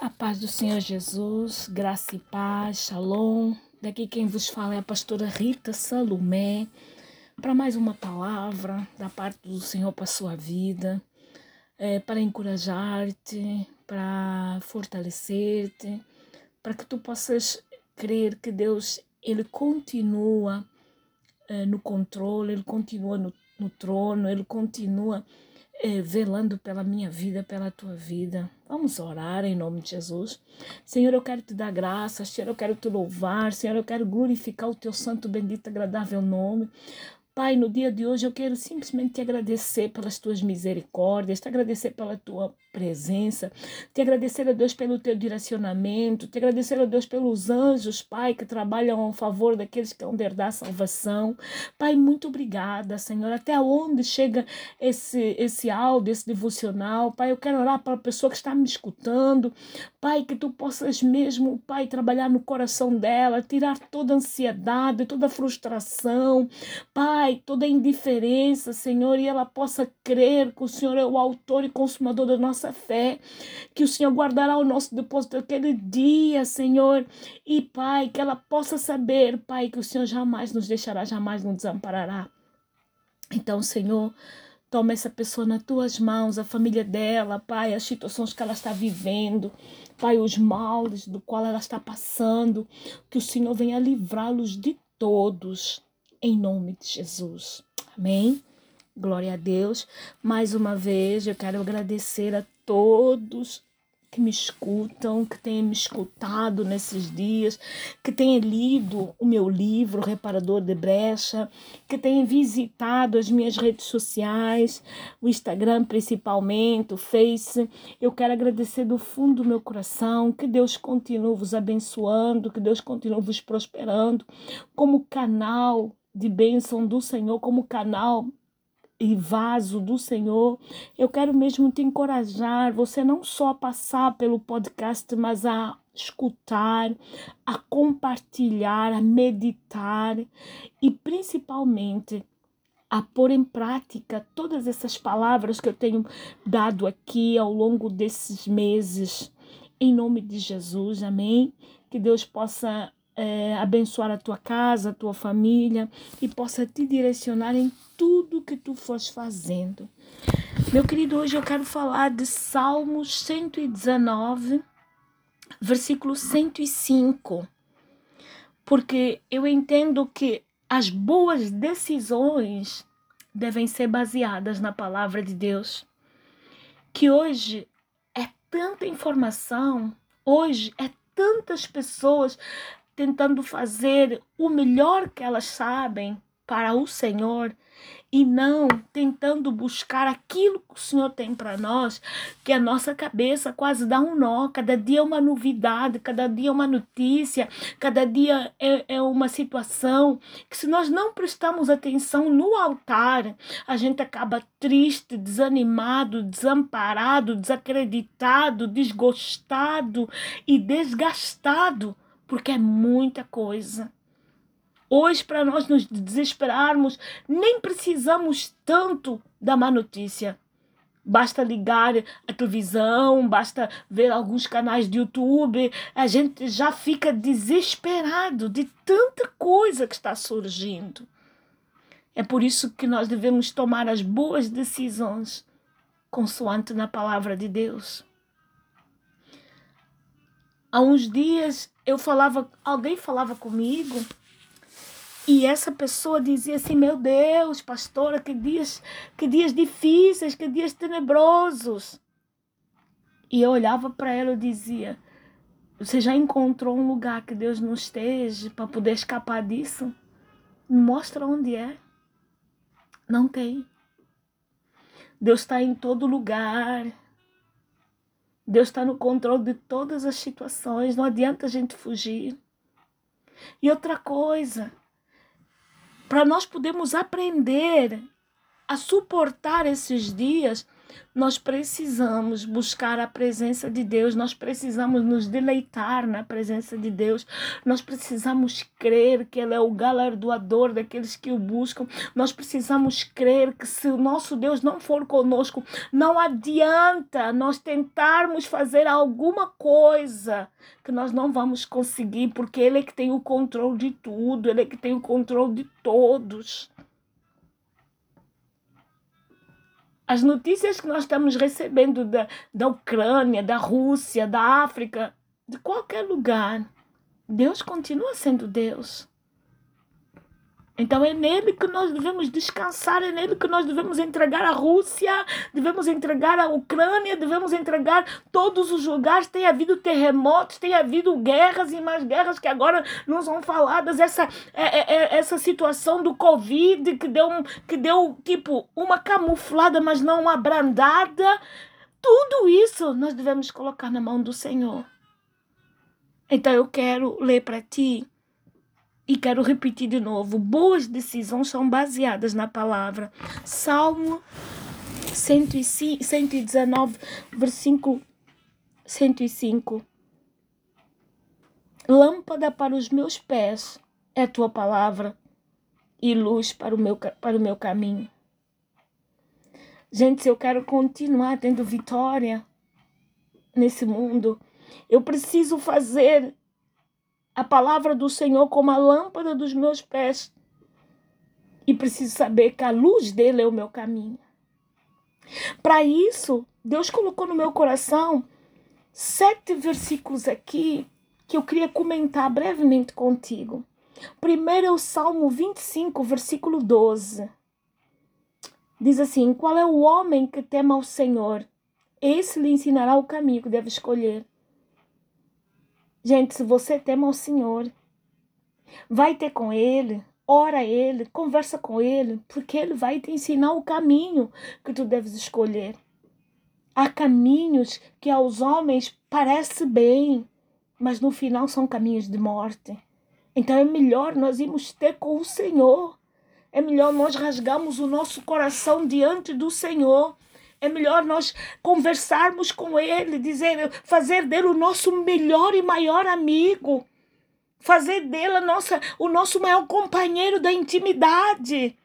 A paz do Senhor Jesus, graça e paz, shalom. Daqui quem vos fala é a pastora Rita Salomé, para mais uma palavra da parte do Senhor para a sua vida, é, para encorajar-te, para fortalecer-te, para que tu possas crer que Deus ele continua é, no controle, ele continua no, no trono, ele continua é, velando pela minha vida, pela tua vida. Vamos orar em nome de Jesus. Senhor, eu quero te dar graças, Senhor, eu quero te louvar, Senhor, eu quero glorificar o teu santo, bendito, agradável nome. Pai, no dia de hoje eu quero simplesmente te agradecer pelas tuas misericórdias, te agradecer pela tua presença, te agradecer a Deus pelo teu direcionamento, te agradecer a Deus pelos anjos, Pai, que trabalham a favor daqueles que vão herdar a salvação. Pai, muito obrigada, Senhor. Até onde chega esse, esse áudio, esse devocional? Pai, eu quero orar para a pessoa que está me escutando. Pai, que tu possas mesmo, Pai, trabalhar no coração dela, tirar toda a ansiedade, toda a frustração. Pai, Pai, toda indiferença, Senhor, e ela possa crer que o Senhor é o autor e consumador da nossa fé, que o Senhor guardará o nosso depósito aquele dia, Senhor, e Pai, que ela possa saber, Pai, que o Senhor jamais nos deixará, jamais nos desamparará. Então, Senhor, Toma essa pessoa nas tuas mãos, a família dela, Pai, as situações que ela está vivendo, Pai, os males do qual ela está passando, que o Senhor venha livrá-los de todos em nome de Jesus. Amém? Glória a Deus. Mais uma vez, eu quero agradecer a todos que me escutam, que têm me escutado nesses dias, que têm lido o meu livro Reparador de Brecha, que têm visitado as minhas redes sociais, o Instagram principalmente, o Face. Eu quero agradecer do fundo do meu coração, que Deus continue vos abençoando, que Deus continue vos prosperando como canal de bênção do Senhor, como canal e vaso do Senhor, eu quero mesmo te encorajar, você não só a passar pelo podcast, mas a escutar, a compartilhar, a meditar e principalmente a pôr em prática todas essas palavras que eu tenho dado aqui ao longo desses meses. Em nome de Jesus, amém? Que Deus possa é, abençoar a tua casa, a tua família e possa te direcionar em tudo que tu fores fazendo. Meu querido, hoje eu quero falar de Salmos 119, versículo 105, porque eu entendo que as boas decisões devem ser baseadas na palavra de Deus. Que hoje é tanta informação, hoje é tantas pessoas tentando fazer o melhor que elas sabem para o Senhor e não tentando buscar aquilo que o Senhor tem para nós, que a nossa cabeça quase dá um nó. Cada dia é uma novidade, cada dia é uma notícia, cada dia é, é uma situação que, se nós não prestamos atenção no altar, a gente acaba triste, desanimado, desamparado, desacreditado, desgostado e desgastado porque é muita coisa. Hoje, para nós nos desesperarmos, nem precisamos tanto da má notícia. Basta ligar a televisão, basta ver alguns canais de YouTube, a gente já fica desesperado de tanta coisa que está surgindo. É por isso que nós devemos tomar as boas decisões, consoante na palavra de Deus. Há uns dias eu falava, alguém falava comigo e essa pessoa dizia assim: Meu Deus, pastora, que dias, que dias difíceis, que dias tenebrosos. E eu olhava para ela e dizia: Você já encontrou um lugar que Deus não esteja para poder escapar disso? Me mostra onde é. Não tem. Deus está em todo lugar. Deus está no controle de todas as situações, não adianta a gente fugir. E outra coisa, para nós podermos aprender a suportar esses dias, Nós precisamos buscar a presença de Deus, nós precisamos nos deleitar na presença de Deus, nós precisamos crer que Ele é o galardoador daqueles que o buscam, nós precisamos crer que se o nosso Deus não for conosco, não adianta nós tentarmos fazer alguma coisa que nós não vamos conseguir, porque Ele é que tem o controle de tudo, Ele é que tem o controle de todos. As notícias que nós estamos recebendo da, da Ucrânia, da Rússia, da África, de qualquer lugar, Deus continua sendo Deus. Então é nele que nós devemos descansar, é nele que nós devemos entregar a Rússia, devemos entregar a Ucrânia, devemos entregar todos os lugares. Tem havido terremotos, tem havido guerras e mais guerras que agora não são faladas. Essa, é, é, é essa situação do Covid que deu, que deu tipo uma camuflada, mas não uma abrandada. Tudo isso nós devemos colocar na mão do Senhor. Então eu quero ler para ti e quero repetir de novo: boas decisões são baseadas na palavra. Salmo 105, 119, versículo 105. Lâmpada para os meus pés é a tua palavra e luz para o meu, para o meu caminho. Gente, se eu quero continuar tendo vitória nesse mundo, eu preciso fazer a palavra do Senhor como a lâmpada dos meus pés. E preciso saber que a luz dele é o meu caminho. Para isso, Deus colocou no meu coração sete versículos aqui que eu queria comentar brevemente contigo. Primeiro é o Salmo 25, versículo 12. Diz assim: Qual é o homem que tema ao Senhor? Esse lhe ensinará o caminho que deve escolher. Gente, se você teme ao Senhor, vai ter com Ele, ora a Ele, conversa com Ele, porque Ele vai te ensinar o caminho que tu deves escolher. Há caminhos que aos homens parece bem, mas no final são caminhos de morte. Então é melhor nós irmos ter com o Senhor. É melhor nós rasgarmos o nosso coração diante do Senhor é melhor nós conversarmos com ele, dizer, fazer dele o nosso melhor e maior amigo. Fazer dele nossa, o nosso maior companheiro da intimidade.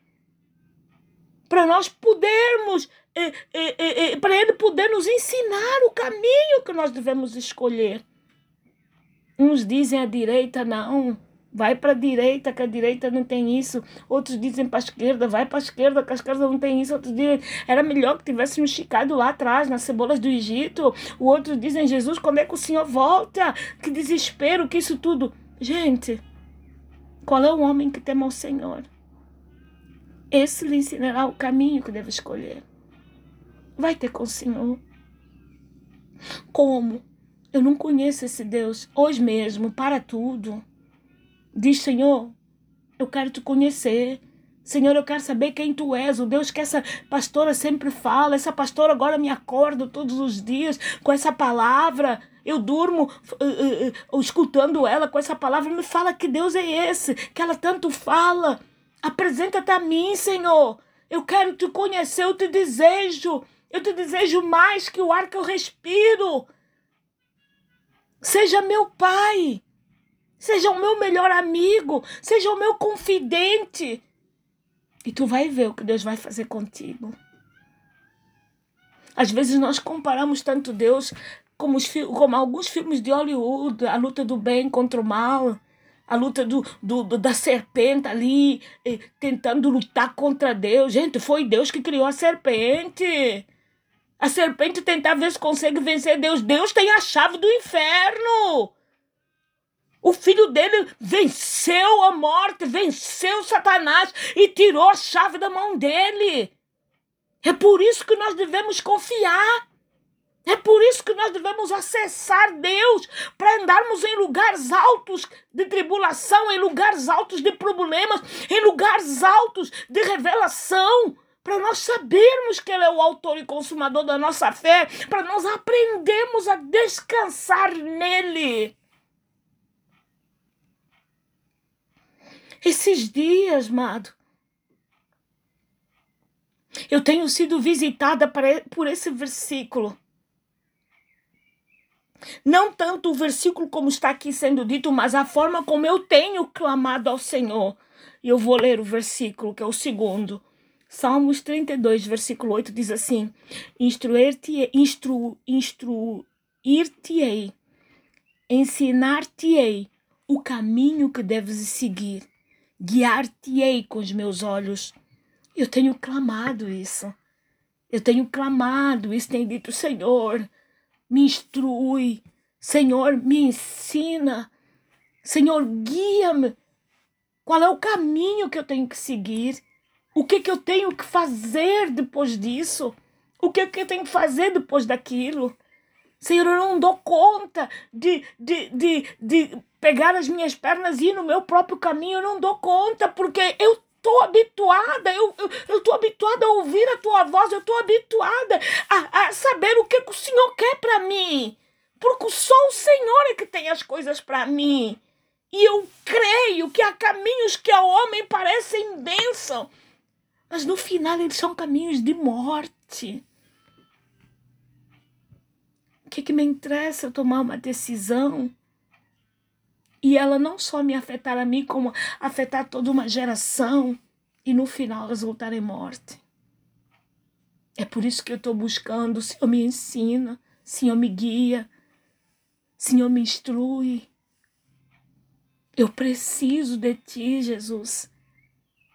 Para nós podermos, eh, eh, eh, para ele poder nos ensinar o caminho que nós devemos escolher. Uns dizem à direita, não vai para a direita, que a direita não tem isso. Outros dizem para a esquerda, vai para a esquerda, que a esquerda não tem isso. Outros dizem, era melhor que tivéssemos ficado lá atrás, nas cebolas do Egito. O outros dizem, Jesus, quando é que o Senhor volta? Que desespero, que isso tudo. Gente, qual é o homem que teme ao Senhor? Esse lhe ensinará o caminho que deve escolher. Vai ter com o Senhor. Como? Eu não conheço esse Deus. Hoje mesmo, para tudo. Diz, Senhor, eu quero te conhecer. Senhor, eu quero saber quem tu és, o Deus que essa pastora sempre fala. Essa pastora agora me acorda todos os dias com essa palavra. Eu durmo uh, uh, uh, escutando ela com essa palavra. Me fala que Deus é esse, que ela tanto fala. Apresenta-te a mim, Senhor. Eu quero te conhecer, eu te desejo. Eu te desejo mais que o ar que eu respiro. Seja meu Pai. Seja o meu melhor amigo, seja o meu confidente. E tu vai ver o que Deus vai fazer contigo. Às vezes nós comparamos tanto Deus como, os, como alguns filmes de Hollywood, a luta do bem contra o mal, a luta do, do, do, da serpente ali, eh, tentando lutar contra Deus. Gente, foi Deus que criou a serpente. A serpente tentar ver se consegue vencer Deus. Deus tem a chave do inferno. O filho dele venceu a morte, venceu Satanás e tirou a chave da mão dele. É por isso que nós devemos confiar. É por isso que nós devemos acessar Deus para andarmos em lugares altos de tribulação, em lugares altos de problemas, em lugares altos de revelação, para nós sabermos que Ele é o autor e consumador da nossa fé, para nós aprendermos a descansar nele. Esses dias, amado, Eu tenho sido visitada por esse versículo. Não tanto o versículo como está aqui sendo dito, mas a forma como eu tenho clamado ao Senhor. E eu vou ler o versículo, que é o segundo. Salmos 32, versículo 8 diz assim: Instruir-te-ei, instru, instruir-te-ei, ensinar-te-ei o caminho que deves seguir, guiar-te-ei com os meus olhos. Eu tenho clamado isso. Eu tenho clamado isso, tenho dito, Senhor, me instrui, Senhor, me ensina, Senhor, guia-me. Qual é o caminho que eu tenho que seguir? O que, que eu tenho que fazer depois disso? O que, que eu tenho que fazer depois daquilo? Senhor, eu não dou conta de, de, de, de pegar as minhas pernas e ir no meu próprio caminho. Eu não dou conta porque eu estou habituada, eu estou habituada a ouvir a tua voz, eu estou habituada a, a saber o que, que o Senhor quer para mim. Porque só o Senhor é que tem as coisas para mim. E eu creio que há caminhos que ao homem parecem bênção, mas no final eles são caminhos de morte. O que, que me interessa tomar uma decisão? E ela não só me afetar a mim, como afetar toda uma geração e no final resultar em morte. É por isso que eu estou buscando, o Senhor me ensina, o Senhor me guia, o Senhor me instrui. Eu preciso de Ti, Jesus.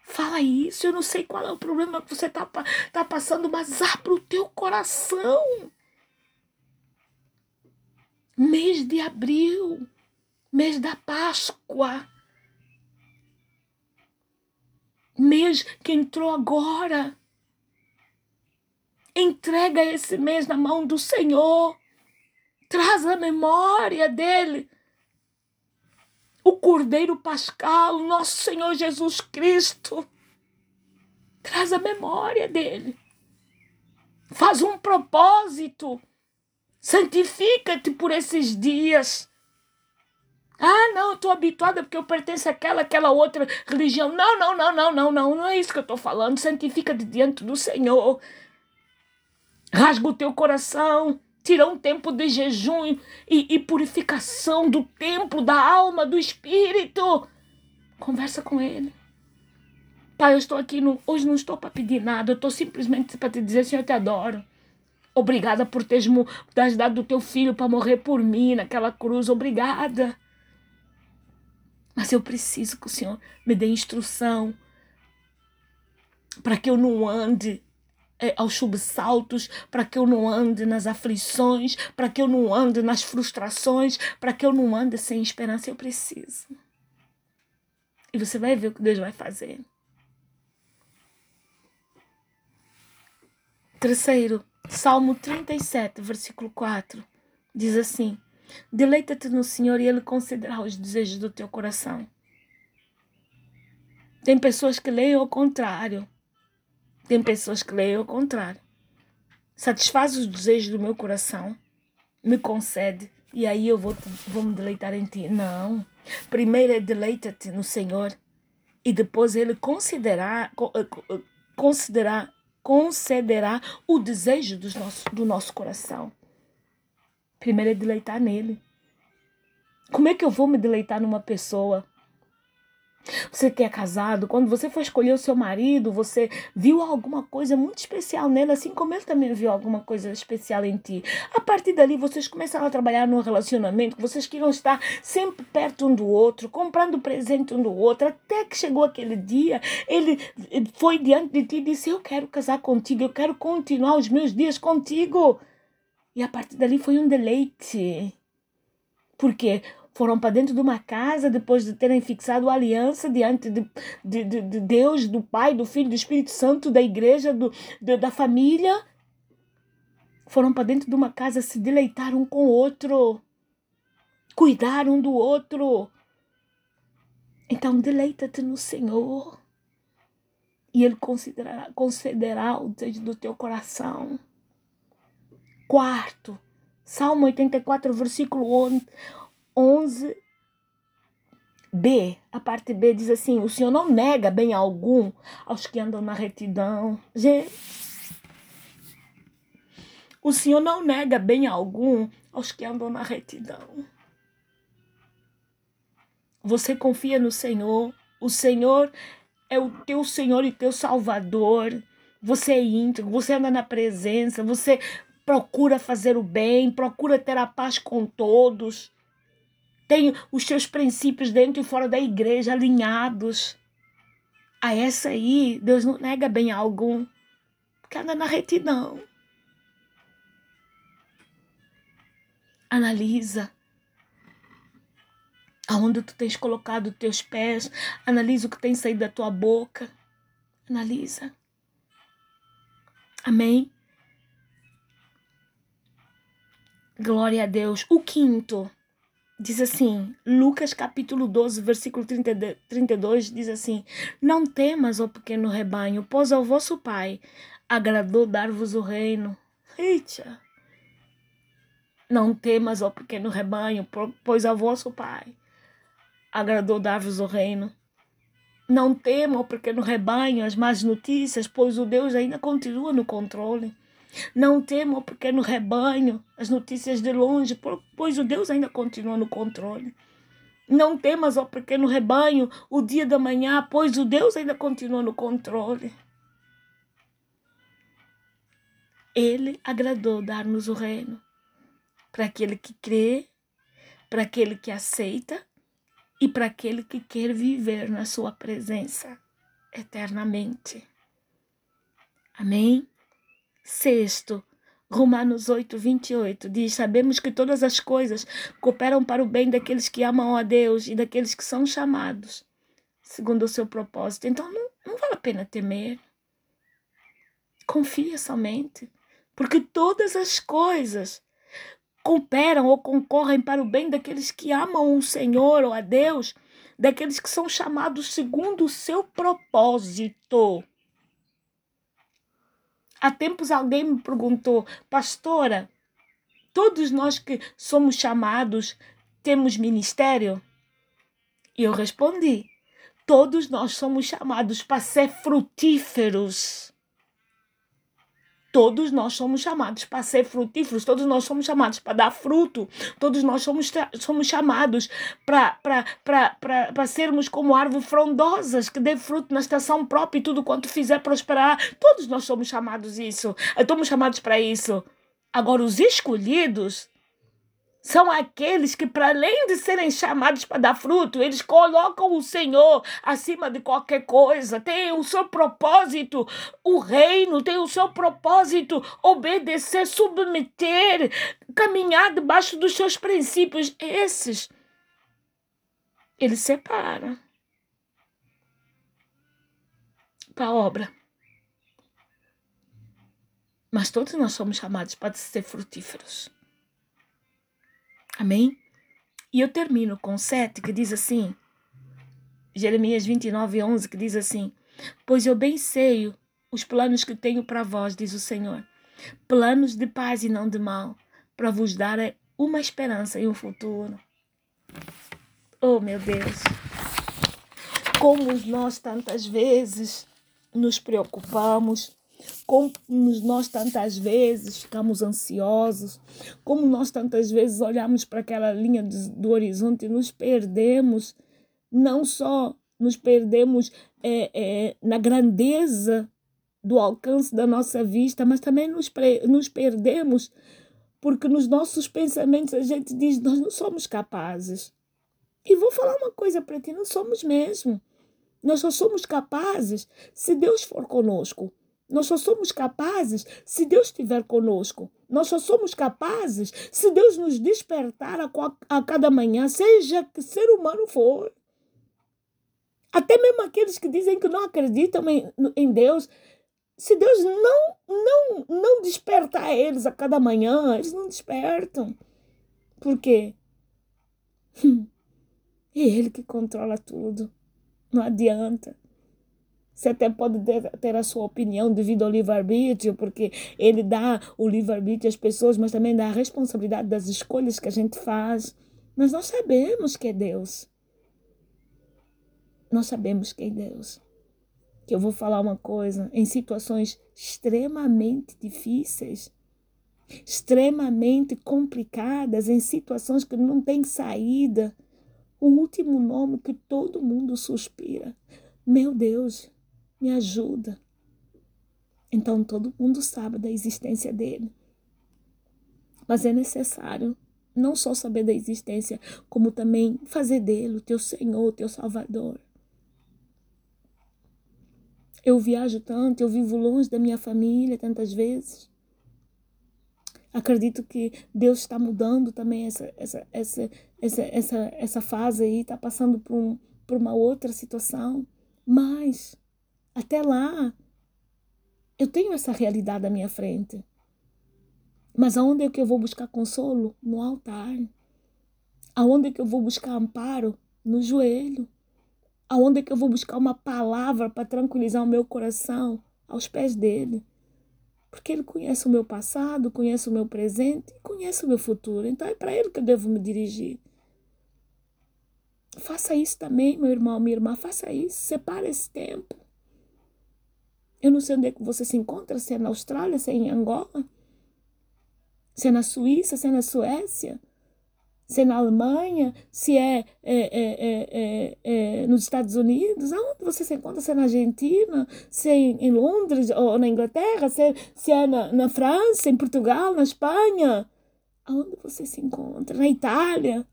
Fala isso, eu não sei qual é o problema que você está tá passando, mas abra o teu coração. Mês de abril mês da Páscoa, mês que entrou agora. Entrega esse mês na mão do Senhor. Traz a memória dele. O Cordeiro Pascal, nosso Senhor Jesus Cristo. Traz a memória dele. Faz um propósito. Santifica-te por esses dias. Ah, não, eu estou habituada porque eu pertenço àquela, àquela outra religião. Não, não, não, não, não, não, não é isso que eu estou falando. Santifica-te diante do Senhor. Rasga o teu coração. Tira um tempo de jejum e, e purificação do templo, da alma, do espírito. Conversa com Ele. Pai, eu estou aqui, no, hoje não estou para pedir nada, eu estou simplesmente para te dizer, Senhor, eu te adoro. Obrigada por teres dado o teu filho para morrer por mim naquela cruz. Obrigada. Mas eu preciso que o Senhor me dê instrução para que eu não ande é, aos subsaltos, para que eu não ande nas aflições, para que eu não ande nas frustrações, para que eu não ande sem esperança. Eu preciso. E você vai ver o que Deus vai fazer. Terceiro, Salmo 37, versículo 4, diz assim: Deleita-te no Senhor e Ele concederá os desejos do teu coração. Tem pessoas que leem o contrário. Tem pessoas que leem o contrário. Satisfaz os desejos do meu coração, me concede, e aí eu vou, vou me deleitar em ti. Não. Primeiro é deleita-te no Senhor, e depois Ele considerar, eh, eh, considerar, concederá o desejo do nosso, do nosso coração. Primeiro é deleitar nele. Como é que eu vou me deleitar numa pessoa? Você que é casado, quando você for escolher o seu marido, você viu alguma coisa muito especial nele, assim como ele também viu alguma coisa especial em ti. A partir dali, vocês começaram a trabalhar num relacionamento, vocês queriam estar sempre perto um do outro, comprando presente um do outro, até que chegou aquele dia, ele foi diante de ti e disse: Eu quero casar contigo, eu quero continuar os meus dias contigo. E a partir dali foi um deleite. Porque foram para dentro de uma casa depois de terem fixado aliança diante de, de, de, de Deus, do Pai, do Filho, do Espírito Santo, da igreja, do, de, da família. Foram para dentro de uma casa se deleitar um com o outro, cuidar um do outro. Então, deleita-te no Senhor e Ele concederá, concederá o desejo do teu coração. Quarto, Salmo 84, versículo 11. B, a parte B diz assim: o Senhor não nega bem algum aos que andam na retidão. Gente, o Senhor não nega bem algum aos que andam na retidão. Você confia no Senhor, o Senhor é o teu Senhor e teu Salvador. Você é íntegro, você anda na presença, você procura fazer o bem, procura ter a paz com todos tem os seus princípios dentro e fora da igreja alinhados. A essa aí, Deus não nega bem algum, porque anda na retidão. Analisa aonde tu tens colocado teus pés, analisa o que tem saído da tua boca. Analisa. Amém? Glória a Deus. O quinto diz assim, Lucas capítulo 12, versículo 30, 32, diz assim: Não temas, ó pequeno rebanho, pois ao vosso Pai agradou dar-vos o reino. Eita! Não temas, ó pequeno rebanho, pois ao vosso Pai agradou dar-vos o reino. Não temam, ó pequeno rebanho, as más notícias, pois o Deus ainda continua no controle. Não tema o pequeno rebanho, as notícias de longe, pois o Deus ainda continua no controle. Não temas, ó pequeno rebanho, o dia da manhã, pois o Deus ainda continua no controle. Ele agradou dar-nos o reino para aquele que crê, para aquele que aceita e para aquele que quer viver na sua presença eternamente. Amém? Sexto, Romanos 8, 28 diz: Sabemos que todas as coisas cooperam para o bem daqueles que amam a Deus e daqueles que são chamados, segundo o seu propósito. Então não, não vale a pena temer. Confia somente, porque todas as coisas cooperam ou concorrem para o bem daqueles que amam o Senhor ou a Deus, daqueles que são chamados segundo o seu propósito. Há tempos alguém me perguntou, pastora, todos nós que somos chamados temos ministério? E eu respondi, todos nós somos chamados para ser frutíferos. Todos nós somos chamados para ser frutíferos, todos nós somos chamados para dar fruto, todos nós somos, somos chamados para sermos como árvores frondosas que dê fruto na estação própria e tudo quanto fizer prosperar. Todos nós somos chamados isso, estamos chamados para isso. Agora, os escolhidos são aqueles que, para além de serem chamados para dar fruto, eles colocam o Senhor acima de qualquer coisa, tem o seu propósito, o reino tem o seu propósito, obedecer, submeter, caminhar debaixo dos seus princípios. Esses, ele separa para a obra. Mas todos nós somos chamados para ser frutíferos. Amém? E eu termino com 7, que diz assim, Jeremias 29, 11, que diz assim: Pois eu bem sei os planos que tenho para vós, diz o Senhor, planos de paz e não de mal, para vos dar uma esperança e um futuro. Oh, meu Deus! Como nós tantas vezes nos preocupamos como nós tantas vezes ficamos ansiosos, como nós tantas vezes olhamos para aquela linha do, horizonte e nos perdemos, não só nos perdemos é, é, na grandeza do alcance da nossa vista, mas também nos, nos perdemos porque nos nossos pensamentos a gente diz: nós não somos capazes. E vou falar uma coisa para ti: não somos mesmo. Nós só somos capazes se Deus for conosco. Nós só somos capazes se Deus estiver conosco. Nós só somos capazes se Deus nos despertar a, a cada manhã, seja que ser humano for. Até mesmo aqueles que dizem que não acreditam em, em Deus, se Deus não, não, não despertar eles a cada manhã, eles não despertam. Por quê? É Ele que controla tudo. Não adianta. Você até pode ter a sua opinião devido ao livre-arbítrio, porque ele dá o livre-arbítrio às pessoas, mas também dá a responsabilidade das escolhas que a gente faz. Mas nós sabemos que é Deus. nós sabemos que é Deus. Que eu vou falar uma coisa, em situações extremamente difíceis, extremamente complicadas, em situações que não tem saída, o último nome que todo mundo suspira. Meu Deus, me ajuda. Então todo mundo sabe da existência dele. Mas é necessário não só saber da existência, como também fazer dele o teu Senhor, o teu Salvador. Eu viajo tanto, eu vivo longe da minha família tantas vezes. Acredito que Deus está mudando também essa, essa, essa, essa, essa, essa fase aí, está passando por, um, por uma outra situação. Mas, até lá, eu tenho essa realidade à minha frente. Mas aonde é que eu vou buscar consolo? No altar. Aonde é que eu vou buscar amparo? No joelho. Aonde é que eu vou buscar uma palavra para tranquilizar o meu coração? Aos pés dele. Porque ele conhece o meu passado, conhece o meu presente e conhece o meu futuro. Então é para ele que eu devo me dirigir. Faça isso também, meu irmão, minha irmã, faça isso. Separe esse tempo. Eu não sei onde é que você se encontra, se é na Austrália, se é em Angola se é na Suíça, se é na Suécia, se é na Alemanha, se é, é, é, nos Estados Unidos, aonde você se encontra, se é na Argentina, se é em, Londres ou na Inglaterra, se é, se é na, na França, em Portugal, na Espanha, aonde você se encontra, na Itália,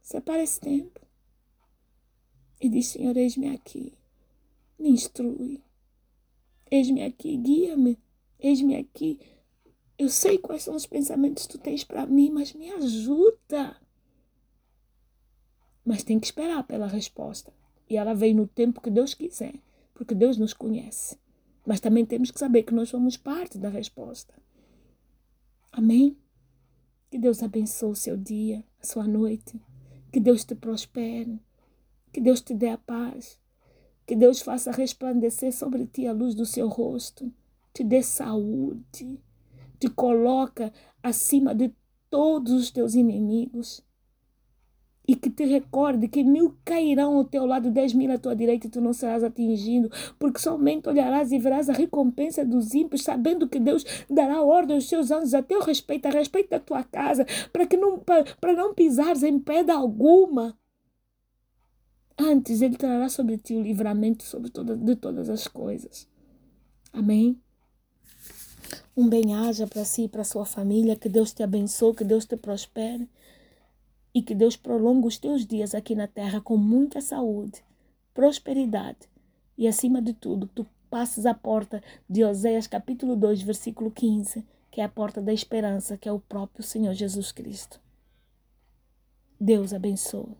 separa esse tempo e diz, Senhor, eis-me aqui, me instrui, eis-me aqui, guia-me, eis-me aqui, eu sei quais são os pensamentos que tu tens para mim, mas me ajuda. Mas tem que esperar pela resposta. E ela vem no tempo que Deus quiser, porque Deus nos conhece. Mas também temos que saber que nós somos parte da resposta. Amém? Que Deus abençoe o seu dia, a sua noite. Que Deus te prospere. Que Deus te dê a paz. Que Deus faça resplandecer sobre ti a luz do seu rosto. Te dê saúde te coloca acima de todos os teus inimigos. E que te recorde que mil cairão ao teu lado, dez mil à tua direita, e tu não serás atingido, porque somente olharás e verás a recompensa dos ímpios, sabendo que Deus dará ordem aos seus anjos a teu respeito, a respeito da tua casa, para que não, para não pisares em pedra alguma. Antes, Ele trará sobre ti o livramento sobre toda, de todas as coisas. Amém? Um bem-aja para si e para sua família. Que Deus te abençoe, que Deus te prospere e que Deus prolongue os teus dias aqui na terra com muita saúde, prosperidade e, acima de tudo, tu passes a porta de Oséias capítulo 2, versículo 15, que é a porta da esperança, que é o próprio Senhor Jesus Cristo. Deus abençoe.